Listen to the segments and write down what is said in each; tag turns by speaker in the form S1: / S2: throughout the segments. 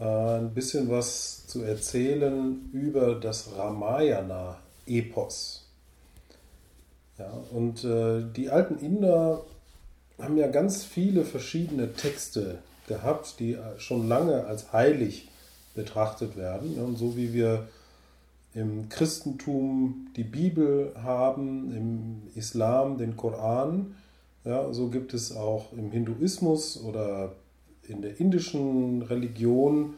S1: äh, ein bisschen was zu erzählen über das Ramayana-Epos. Ja, und äh, die alten Inder haben ja ganz viele verschiedene Texte gehabt, die schon lange als heilig betrachtet werden. Und so wie wir im Christentum die Bibel haben, im Islam den Koran, ja, so gibt es auch im Hinduismus oder in der indischen Religion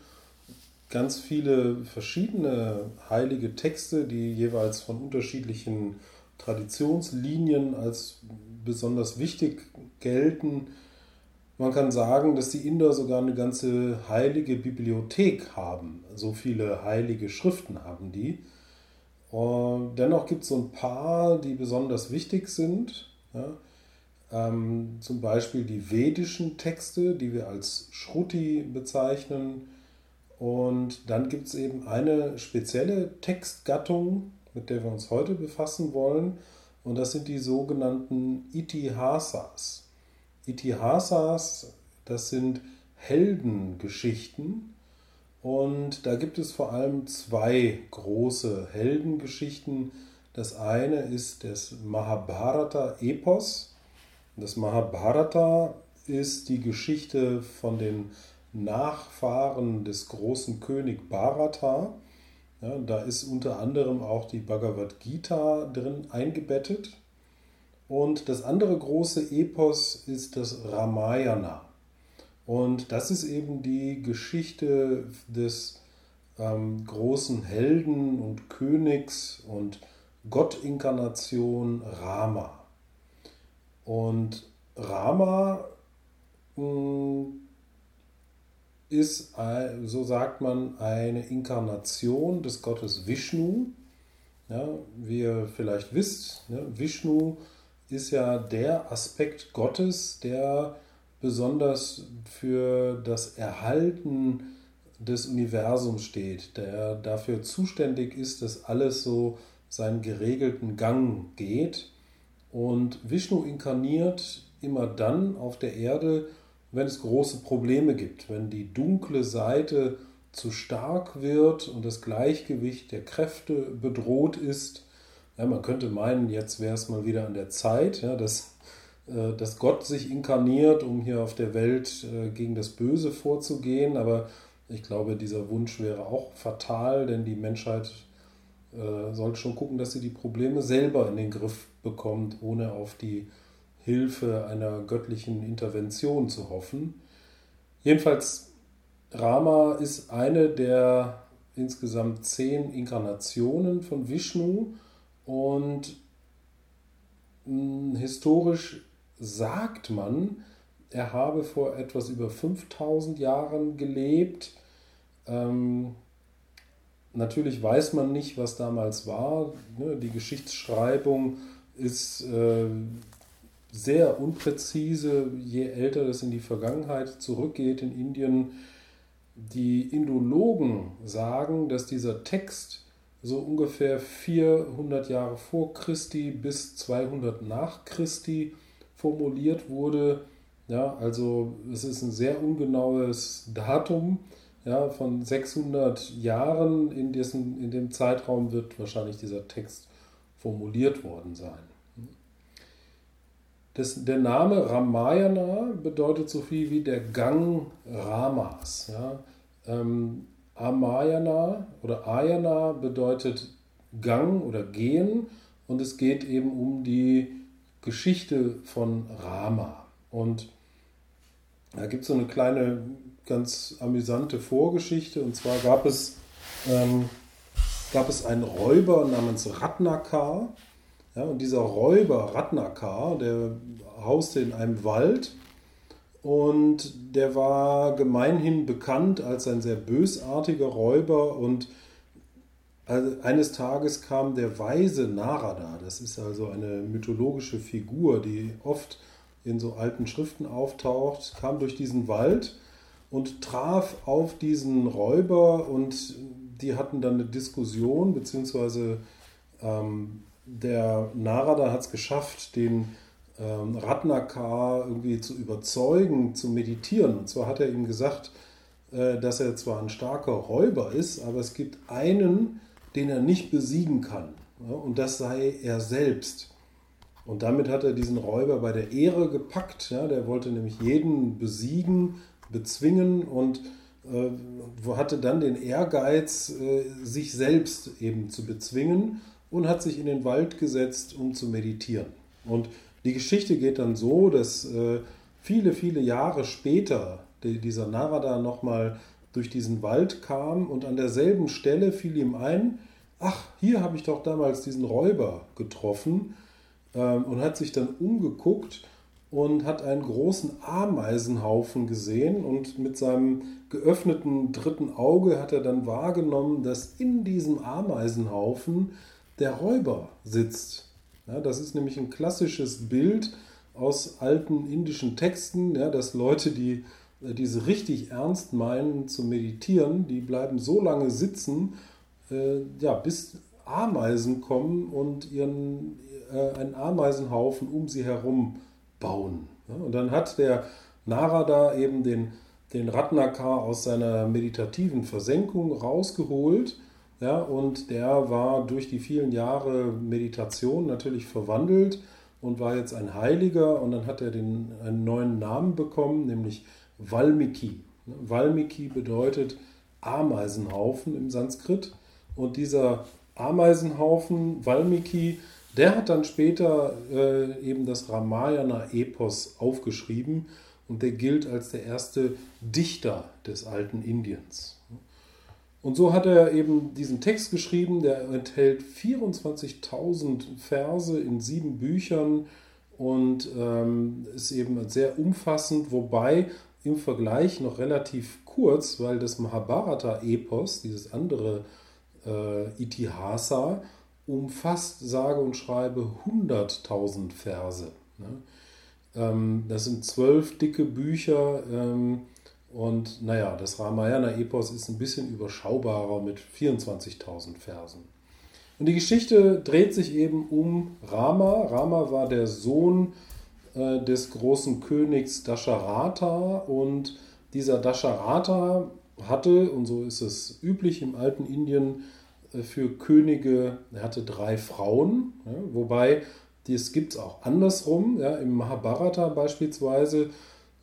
S1: ganz viele verschiedene heilige Texte, die jeweils von unterschiedlichen Traditionslinien als besonders wichtig gelten. Man kann sagen, dass die Inder sogar eine ganze heilige Bibliothek haben. So viele heilige Schriften haben die. Und dennoch gibt es so ein paar, die besonders wichtig sind. Ja. Ähm, zum Beispiel die vedischen Texte, die wir als Shruti bezeichnen. Und dann gibt es eben eine spezielle Textgattung, mit der wir uns heute befassen wollen. Und das sind die sogenannten Itihasas. Itihasas, das sind Heldengeschichten. Und da gibt es vor allem zwei große Heldengeschichten. Das eine ist das Mahabharata-Epos. Das Mahabharata ist die Geschichte von den Nachfahren des großen König Bharata. Ja, da ist unter anderem auch die Bhagavad Gita drin eingebettet. Und das andere große Epos ist das Ramayana. Und das ist eben die Geschichte des ähm, großen Helden und Königs und Gottinkarnation Rama. Und Rama mh, hm, ist, so sagt man, eine Inkarnation des Gottes Vishnu. Ja, wie ihr vielleicht wisst, ne, Vishnu ist ja der Aspekt Gottes, der besonders für das Erhalten des Universums steht, der dafür zuständig ist, dass alles so seinen geregelten Gang geht. Und Vishnu inkarniert immer dann auf der Erde, wenn es große Probleme gibt, wenn die dunkle Seite zu stark wird und das Gleichgewicht der Kräfte bedroht ist. Ja, man könnte meinen, jetzt wäre es mal wieder an der Zeit, ja, dass, äh, dass Gott sich inkarniert, um hier auf der Welt äh, gegen das Böse vorzugehen. Aber ich glaube, dieser Wunsch wäre auch fatal, denn die Menschheit äh, sollte schon gucken, dass sie die Probleme selber in den Griff bekommt, ohne auf die Hilfe einer göttlichen Intervention zu hoffen. Jedenfalls, Rama ist eine der insgesamt zehn Inkarnationen von Vishnu und mh, hm, historisch sagt man, er habe vor etwas über 5000 Jahren gelebt. Ähm, natürlich weiß man nicht, was damals war. Ne? Die Geschichtsschreibung ist äh, sehr unpräzise, je älter das in die Vergangenheit zurückgeht in Indien. Die Indologen sagen, dass dieser Text so ungefähr 400 Jahre vor Christi bis 200 nach Christi formuliert wurde. Ja, also es ist ein sehr ungenaues Datum. Ja, von 600 Jahren in, dessen, in dem Zeitraum wird wahrscheinlich dieser Text formuliert worden sein. Das, der Name Ramayana bedeutet so viel wie der Gang Ramas. Ja. Ähm, Amayana oder Ayana bedeutet Gang oder Gehen und es geht eben um die Geschichte von Rama. Und da gibt es so eine kleine, ganz amüsante Vorgeschichte. Und zwar gab es, ähm, gab es einen Räuber namens Ratnakar. Ja, und dieser Räuber Ratnakar, der hauste in einem Wald und der war gemeinhin bekannt als ein sehr bösartiger Räuber und eines Tages kam der weise Narada, das ist also eine mythologische Figur, die oft in so alten Schriften auftaucht, kam durch diesen Wald und traf auf diesen Räuber und die hatten dann eine Diskussion, beziehungsweise ähm, der Narada hat es geschafft, den ähm, Ratnakar irgendwie zu überzeugen, zu meditieren. Und zwar hat er ihm gesagt, äh, dass er zwar ein starker Räuber ist, aber es gibt einen, den er nicht besiegen kann. Und das sei er selbst. Und damit hat er diesen Räuber bei der Ehre gepackt. Ja, der wollte nämlich jeden besiegen, bezwingen und äh, hatte dann den Ehrgeiz, äh, sich selbst eben zu bezwingen und hat sich in den Wald gesetzt, um zu meditieren. Und die Geschichte geht dann so, dass äh, viele, viele Jahre später die, dieser Narada nochmal durch diesen Wald kam und an derselben Stelle fiel ihm ein, ach, hier habe ich doch damals diesen Räuber getroffen ähm, und hat sich dann umgeguckt und hat einen großen Ameisenhaufen gesehen und mit seinem geöffneten dritten Auge hat er dann wahrgenommen, dass in diesem Ameisenhaufen der Räuber sitzt. Ja, das ist nämlich ein klassisches Bild aus alten indischen Texten, ja, dass Leute, die äh, diese richtig ernst meinen zu meditieren, die bleiben so lange sitzen, äh, ja, bis Ameisen kommen und ihren, äh, einen Ameisenhaufen um sie herum bauen. Ja, und dann hat der Narada eben den, den Ratnakar aus seiner meditativen Versenkung rausgeholt. Ja, und der war durch die vielen Jahre Meditation natürlich verwandelt und war jetzt ein Heiliger. Und dann hat er den, einen neuen Namen bekommen, nämlich Valmiki. Valmiki bedeutet Ameisenhaufen im Sanskrit. Und dieser Ameisenhaufen, Valmiki, der hat dann später äh, eben das Ramayana-Epos aufgeschrieben und der gilt als der erste Dichter des alten Indiens. Und so hat er eben diesen Text geschrieben, der enthält 24.000 Verse in sieben Büchern und ähm, ist eben sehr umfassend, wobei im Vergleich noch relativ kurz, weil das Mahabharata-Epos, dieses andere äh, Itihasa, umfasst sage und schreibe 100.000 Verse. Ne? Ähm, das sind zwölf dicke Bücher ähm, und naja, das Ramayana-Epos ist ein bisschen überschaubarer mit 24.000 Versen. Und die Geschichte dreht sich eben um Rama. Rama war der Sohn äh, des großen Königs Dasharata und dieser Dasharata hatte, und so ist es üblich im alten Indien, für Könige, er hatte drei Frauen, ja, wobei das gibt es auch andersrum. Ja, Im Mahabharata beispielsweise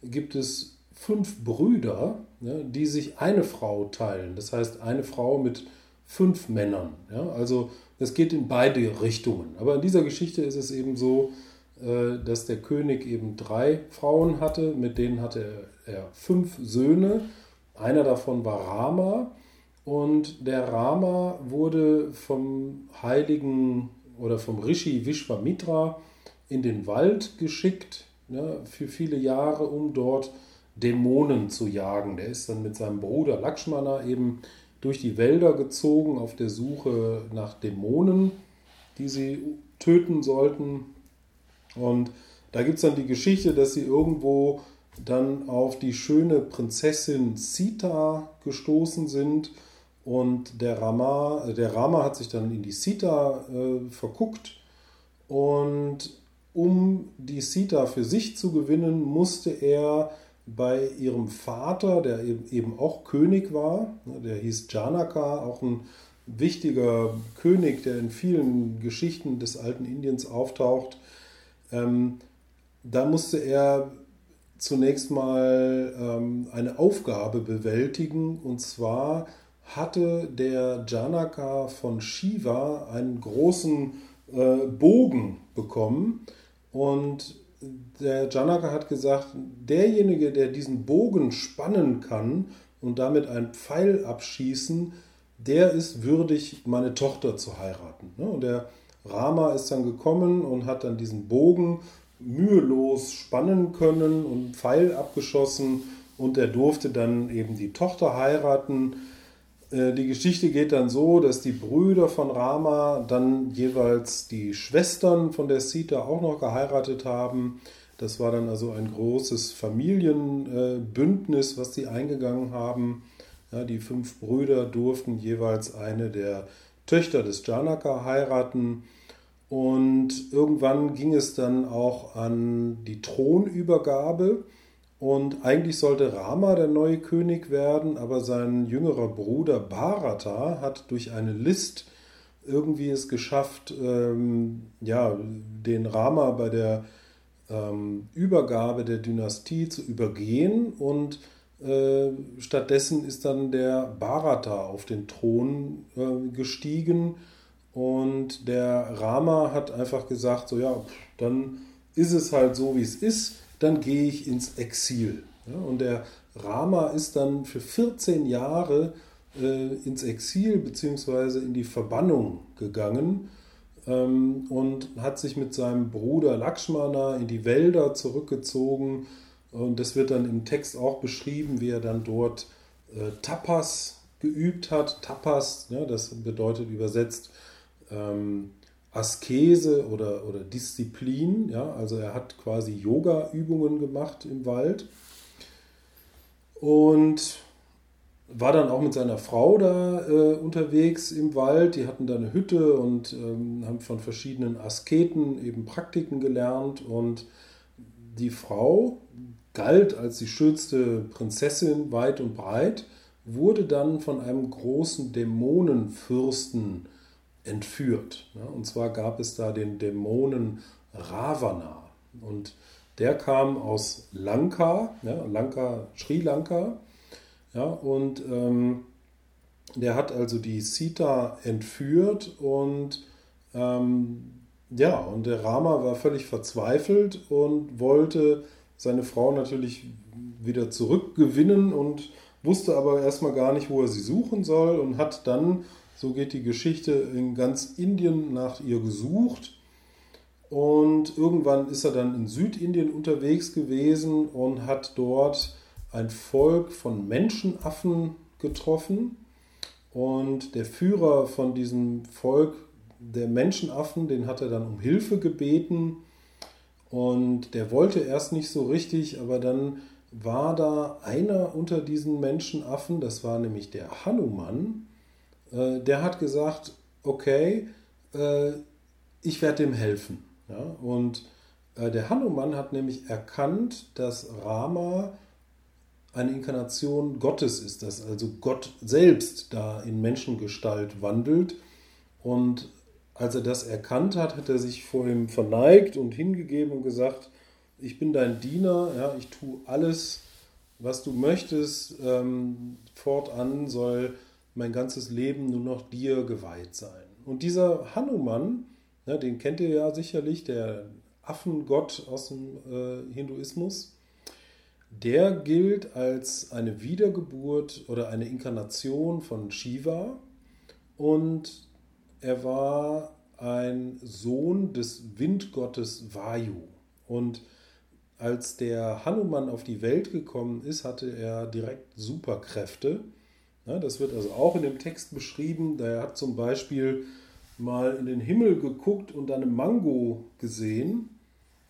S1: gibt es fünf Brüder, ja, die sich eine Frau teilen. Das heißt, eine Frau mit fünf Männern. Ja, also es geht in beide Richtungen. Aber in dieser Geschichte ist es eben so, äh, dass der König eben drei Frauen hatte, mit denen hatte er fünf Söhne. Einer davon war Rama und der Rama wurde vom heiligen oder vom Rishi Vishwamitra in den Wald geschickt ja, für viele Jahre, um dort Dämonen zu jagen. Der ist dann mit seinem Bruder Lakshmana eben durch die Wälder gezogen auf der Suche nach Dämonen, die sie töten sollten. Und da gibt es dann die Geschichte, dass sie irgendwo dann auf die schöne Prinzessin Sita gestoßen sind und der Rama, der Rama hat sich dann in die Sita äh, verguckt. Und um die Sita für sich zu gewinnen, musste er bei ihrem Vater, der eben auch König war, ne, der hieß Janaka, auch ein wichtiger König, der in vielen Geschichten des alten Indiens auftaucht, ähm, da musste er zunächst mal ähm, eine Aufgabe bewältigen, und zwar hatte der Janaka von Shiva einen großen äh, Bogen bekommen und der Janaka hat gesagt, derjenige, der diesen Bogen spannen kann und damit einen Pfeil abschießen, der ist würdig, meine Tochter zu heiraten. Ne? Und der Rama ist dann gekommen und hat dann diesen Bogen mühelos spannen können und einen Pfeil abgeschossen und er durfte dann eben die Tochter heiraten. Äh, die Geschichte geht dann so, dass die Brüder von Rama dann jeweils die Schwestern von der Sita auch noch geheiratet haben. Das war dann also ein großes Familienbündnis, was sie eingegangen haben. Ja, die fünf Brüder durften jeweils eine der Töchter des Janaka heiraten. Und irgendwann ging es dann auch an die Thronübergabe. Und eigentlich sollte Rama der neue König werden, aber sein jüngerer Bruder Bharata hat durch eine List irgendwie es geschafft, ähm, ja, den Rama bei der ähm, Übergabe der Dynastie zu übergehen. Und äh, stattdessen ist dann der Bharata auf den Thron äh, gestiegen. Und der Rama hat einfach gesagt, so ja, dann ist es halt so, wie es ist, dann gehe ich ins Exil. Und der Rama ist dann für 14 Jahre äh, ins Exil bzw. in die Verbannung gegangen ähm, und hat sich mit seinem Bruder Lakshmana in die Wälder zurückgezogen. Und das wird dann im Text auch beschrieben, wie er dann dort äh, Tapas geübt hat. Tapas, das bedeutet übersetzt ähm, Askese oder, oder Disziplin. Ja? Also er hat quasi Yoga-Übungen gemacht im Wald und war dann auch mit seiner Frau da äh, unterwegs im Wald. Die hatten da eine Hütte und ähm, haben von verschiedenen Asketen eben Praktiken gelernt. Und die Frau galt als die schönste Prinzessin weit und breit, wurde dann von einem großen Dämonenfürsten entführt. Und zwar gab es da den Dämonen Ravana. Und der kam aus Lanka, ja, Lanka, Sri Lanka. Ja, und ähm, der hat also die Sita entführt und ähm, ja, und der Rama war völlig verzweifelt und wollte seine Frau natürlich wieder zurückgewinnen und wusste aber erstmal gar nicht, wo er sie suchen soll und hat dann so geht die Geschichte in ganz Indien nach ihr gesucht. Und irgendwann ist er dann in Südindien unterwegs gewesen und hat dort ein Volk von Menschenaffen getroffen. Und der Führer von diesem Volk der Menschenaffen, den hat er dann um Hilfe gebeten. Und der wollte erst nicht so richtig, aber dann war da einer unter diesen Menschenaffen, das war nämlich der Hanuman, äh, der hat gesagt, okay, äh, ich werde dem helfen. Ja? Und äh, der Hanuman hat nämlich erkannt, dass Rama eine Inkarnation Gottes ist, dass also Gott selbst da in Menschengestalt wandelt. Und als er das erkannt hat, hat er sich vor ihm verneigt und hingegeben und gesagt, ich bin dein Diener, ja, ich tue alles, was du möchtest. Ähm, fortan soll mein ganzes Leben nur noch dir geweiht sein. Und dieser Hanuman, ja, den kennt ihr ja sicherlich, der Affengott aus dem äh, Hinduismus, der gilt als eine Wiedergeburt oder eine Inkarnation von Shiva und er war ein Sohn des Windgottes Vayu. Und als der Hanuman auf die Welt gekommen ist, hatte er direkt Superkräfte. Ja, das wird also auch in dem Text beschrieben. Der hat zum Beispiel mal in den Himmel geguckt und dann eine Mango gesehen.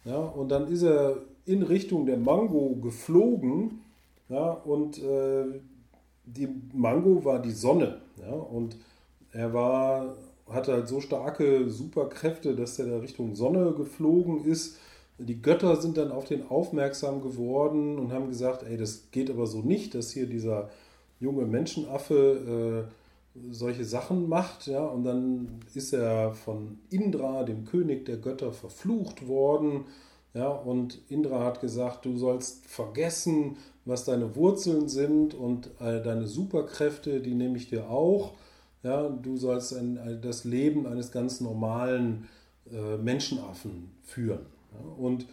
S1: Ja, und dann ist er in Richtung der Mango geflogen. Ja, und äh, die Mango war die Sonne. Ja, und er war, hatte halt so starke Superkräfte, dass er da Richtung Sonne geflogen ist. Die Götter sind dann auf den aufmerksam geworden und haben gesagt, ey, das geht aber so nicht, dass hier dieser junge Menschenaffe äh, solche Sachen macht, ja, und dann ist er von Indra, dem König der Götter, verflucht worden, ja, und Indra hat gesagt, du sollst vergessen, was deine Wurzeln sind und äh, deine Superkräfte, die nehme ich dir auch, ja, du sollst ein, das Leben eines ganz normalen äh, Menschenaffen führen. Ja, und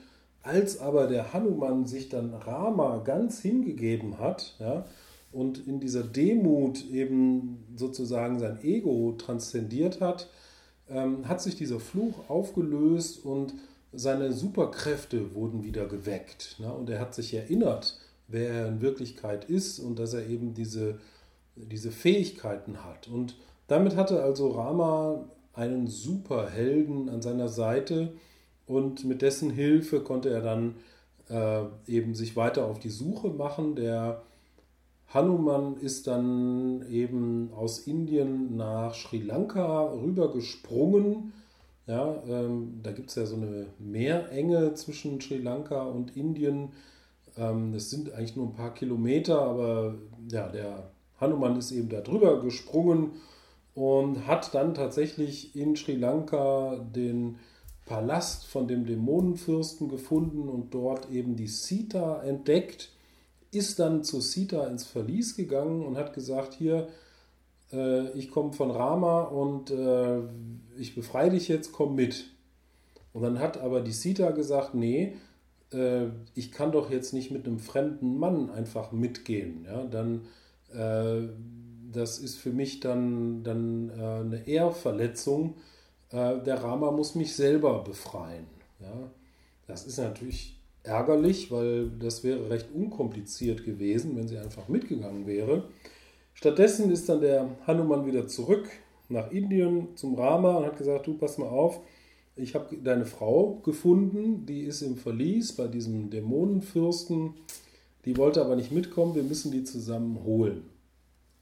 S1: als aber der Hanuman sich dann Rama ganz hingegeben hat, ja, und in dieser Demut eben sozusagen sein Ego transzendiert hat, ähm, hat sich dieser Fluch aufgelöst und seine Superkräfte wurden wieder geweckt. Ne? Und er hat sich erinnert, wer er in Wirklichkeit ist und dass er eben diese, diese Fähigkeiten hat. Und damit hatte also Rama einen Superhelden an seiner Seite und mit dessen Hilfe konnte er dann äh, eben sich weiter auf die Suche machen. Der Hanuman ist dann eben aus Indien nach Sri Lanka rübergesprungen. Ja, ähm, da gibt es ja so eine Meerenge zwischen Sri Lanka und Indien. Ähm, das sind eigentlich nur ein paar Kilometer, aber ja, der Hanuman ist eben da drüber gesprungen und hat dann tatsächlich in Sri Lanka den Palast von dem Dämonenfürsten gefunden und dort eben die Sita entdeckt, ist dann zu Sita ins Verlies gegangen und hat gesagt, hier, äh, ich komme von Rama und äh, ich befreie dich jetzt, komm mit. Und dann hat aber die Sita gesagt, nee, äh, ich kann doch jetzt nicht mit einem fremden Mann einfach mitgehen. Ja, dann, äh, das ist für mich dann, dann äh, eine Ehrverletzung. Äh, der Rama muss mich selber befreien. Ja, das ist natürlich ärgerlich, weil das wäre recht unkompliziert gewesen, wenn sie einfach mitgegangen wäre. Stattdessen ist dann der Hanuman wieder zurück nach Indien zum Rama und hat gesagt, du pass mal auf, ich habe deine Frau gefunden, die ist im Verlies bei diesem Dämonenfürsten, die wollte aber nicht mitkommen, wir müssen die zusammen holen.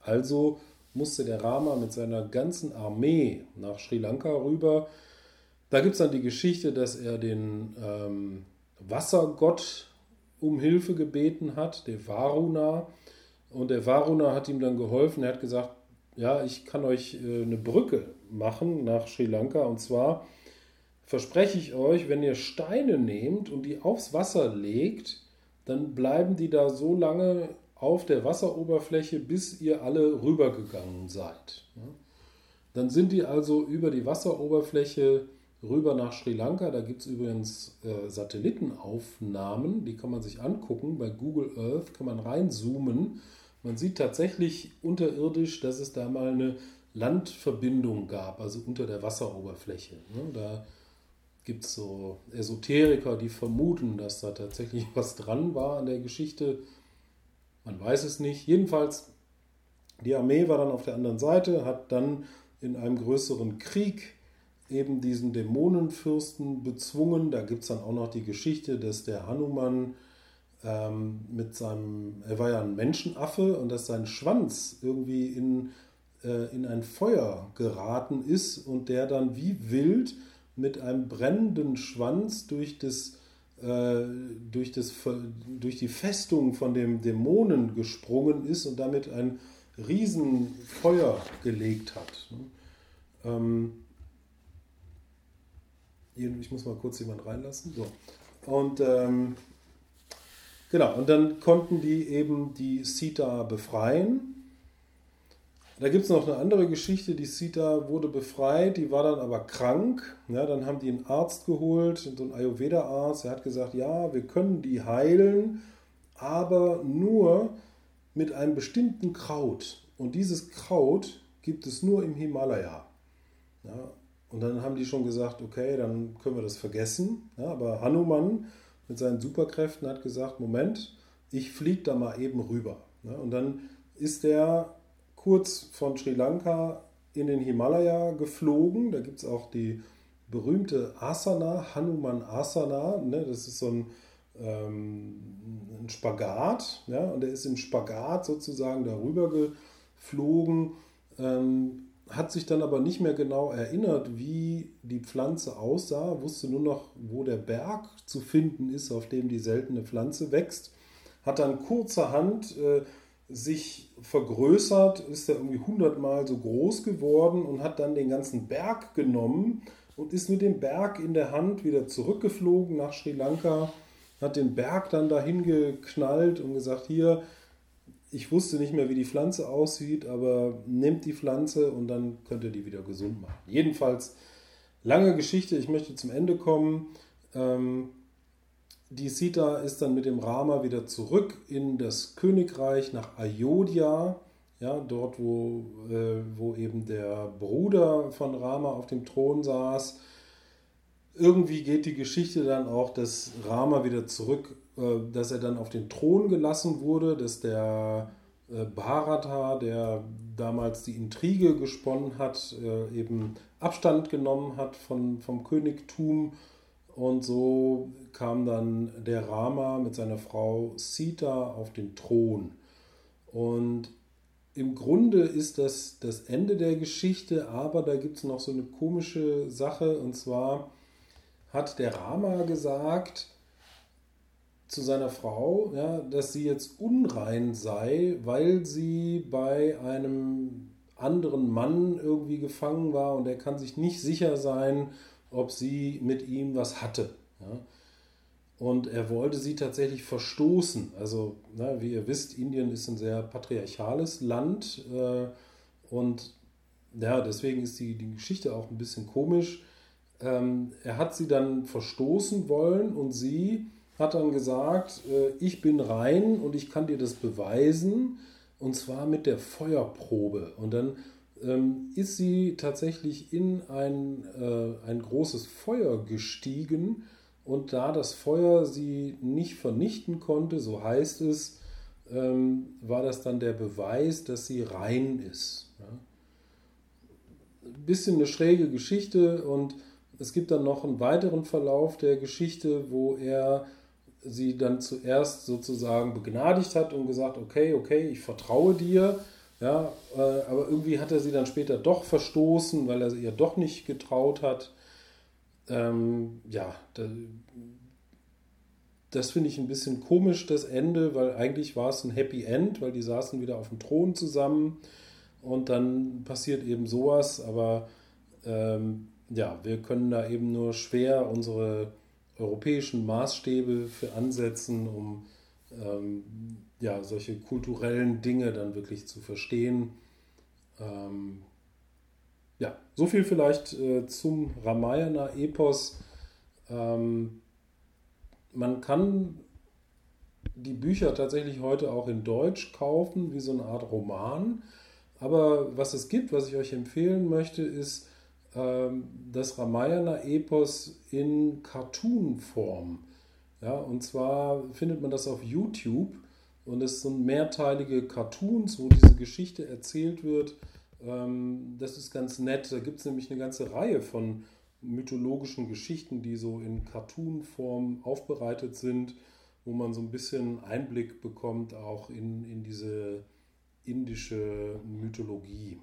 S1: Also musste der Rama mit seiner ganzen Armee nach Sri Lanka rüber. Da gibt es dann die Geschichte, dass er den ähm, Wassergott um Hilfe gebeten hat, der Varuna. Und der Varuna hat ihm dann geholfen. Er hat gesagt, ja, ich kann euch äh, eine Brücke machen nach Sri Lanka. Und zwar verspreche ich euch, wenn ihr Steine nehmt und die aufs Wasser legt, dann bleiben die da so lange auf der Wasseroberfläche, bis ihr alle rübergegangen seid. Dann sind die also über die Wasseroberfläche rüber nach Sri Lanka. Da gibt es übrigens äh, Satellitenaufnahmen, die kann man sich angucken. Bei Google Earth kann man reinzoomen. Man sieht tatsächlich unterirdisch, dass es da mal eine Landverbindung gab, also unter der Wasseroberfläche. Da gibt es so Esoteriker, die vermuten, dass da tatsächlich was dran war an der Geschichte. Man weiß es nicht. Jedenfalls, die Armee war dann auf der anderen Seite, hat dann in einem größeren Krieg eben diesen Dämonenfürsten bezwungen. Da gibt es dann auch noch die Geschichte, dass der Hanuman ähm, mit seinem, er war ja ein Menschenaffe und dass sein Schwanz irgendwie in, äh, in ein Feuer geraten ist und der dann wie wild mit einem brennenden Schwanz durch, das, äh, durch, das, durch die Festung von dem Dämonen gesprungen ist und damit ein Riesenfeuer gelegt hat. Ähm, ich muss mal kurz jemand reinlassen. So. Und ähm, genau, und dann konnten die eben die Sita befreien da gibt es noch eine andere Geschichte, die Sita wurde befreit, die war dann aber krank. Ja, dann haben die einen Arzt geholt, so einen Ayurveda-Arzt, der hat gesagt, ja, wir können die heilen, aber nur mit einem bestimmten Kraut. Und dieses Kraut gibt es nur im Himalaya. Ja, und dann haben die schon gesagt, okay, dann können wir das vergessen. Ja, aber Hanuman mit seinen Superkräften hat gesagt, Moment, ich fliege da mal eben rüber. Ja, und dann ist der kurz von Sri Lanka in den Himalaya geflogen. Da gibt es auch die berühmte Asana, Hanuman Asana. Ne? Das ist so ein, ähm, ein Spagat. Ja? Und er ist im Spagat sozusagen darüber geflogen. Ähm, hat sich dann aber nicht mehr genau erinnert, wie die Pflanze aussah, wusste nur noch, wo der Berg zu finden ist, auf dem die seltene Pflanze wächst. Hat dann kurzerhand äh, sich vergrößert, ist er irgendwie hundertmal so groß geworden und hat dann den ganzen Berg genommen und ist mit dem Berg in der Hand wieder zurückgeflogen nach Sri Lanka, hat den Berg dann dahin geknallt und gesagt, hier, ich wusste nicht mehr, wie die Pflanze aussieht, aber nehmt die Pflanze und dann könnt ihr die wieder gesund machen. Jedenfalls, lange Geschichte, ich möchte zum Ende kommen. Ähm, die Sita ist dann mit dem Rama wieder zurück in das Königreich nach Ayodhya, ja, dort wo, äh, wo eben der Bruder von Rama auf dem Thron saß. Irgendwie geht die Geschichte dann auch, dass Rama wieder zurück, dass er dann auf den Thron gelassen wurde, dass der äh, Bharata, der damals die Intrige gesponnen hat, äh, eben Abstand genommen hat von, vom Königtum und so kam dann der Rama mit seiner Frau Sita auf den Thron. Und im Grunde ist das das Ende der Geschichte, aber da gibt es noch so eine komische Sache. Und zwar hat der Rama gesagt, zu seiner Frau, ja, dass sie jetzt unrein sei, weil sie bei einem anderen Mann irgendwie gefangen war und er kann sich nicht sicher sein, ob sie mit ihm was hatte. Ja. Und er wollte sie tatsächlich verstoßen. Also, na, wie ihr wisst, Indien ist ein sehr patriarchales Land. Äh, und ja, deswegen ist die, die Geschichte auch ein bisschen komisch. Ähm, er hat sie dann verstoßen wollen und sie hat dann gesagt, äh, ich bin rein und ich kann dir das beweisen. Und zwar mit der Feuerprobe. Und dann ähm, ist sie tatsächlich in ein, äh, ein großes Feuer gestiegen und da das Feuer sie nicht vernichten konnte, so heißt es, ähm, war das dann der Beweis, dass sie rein ist. Ja. Bisschen eine schräge Geschichte und es gibt dann noch einen weiteren Verlauf der Geschichte, wo er sie dann zuerst sozusagen begnadigt hat und gesagt, okay, okay, ich vertraue dir. Ja, äh, aber irgendwie hat er sie dann später doch verstoßen, weil er ihr doch nicht getraut hat. Ähm, ja, da, das finde ich ein bisschen komisch, das Ende, weil eigentlich war es ein Happy End, weil die saßen wieder auf dem Thron zusammen und dann passiert eben sowas, aber ähm, ja, wir können da eben nur schwer unsere europäischen Maßstäbe für ansetzen, um ähm, ja, solche kulturellen Dinge dann wirklich zu verstehen. Ähm, ja, so viel vielleicht äh, zum Ramayana-Epos. Ähm, man kann die Bücher tatsächlich heute auch in Deutsch kaufen, wie so eine Art Roman. Aber was es gibt, was ich euch empfehlen möchte, ist das Ramayana-Epos in Cartoon-Form. Ja, und zwar findet man das auf YouTube und es sind mehrteilige Cartoons, wo diese Geschichte erzählt wird. Ähm, das ist ganz nett. Da gibt es nämlich eine ganze Reihe von mythologischen Geschichten, die so in Cartoon-Form aufbereitet sind, wo man so ein bisschen Einblick bekommt auch in, in diese indische Mythologie.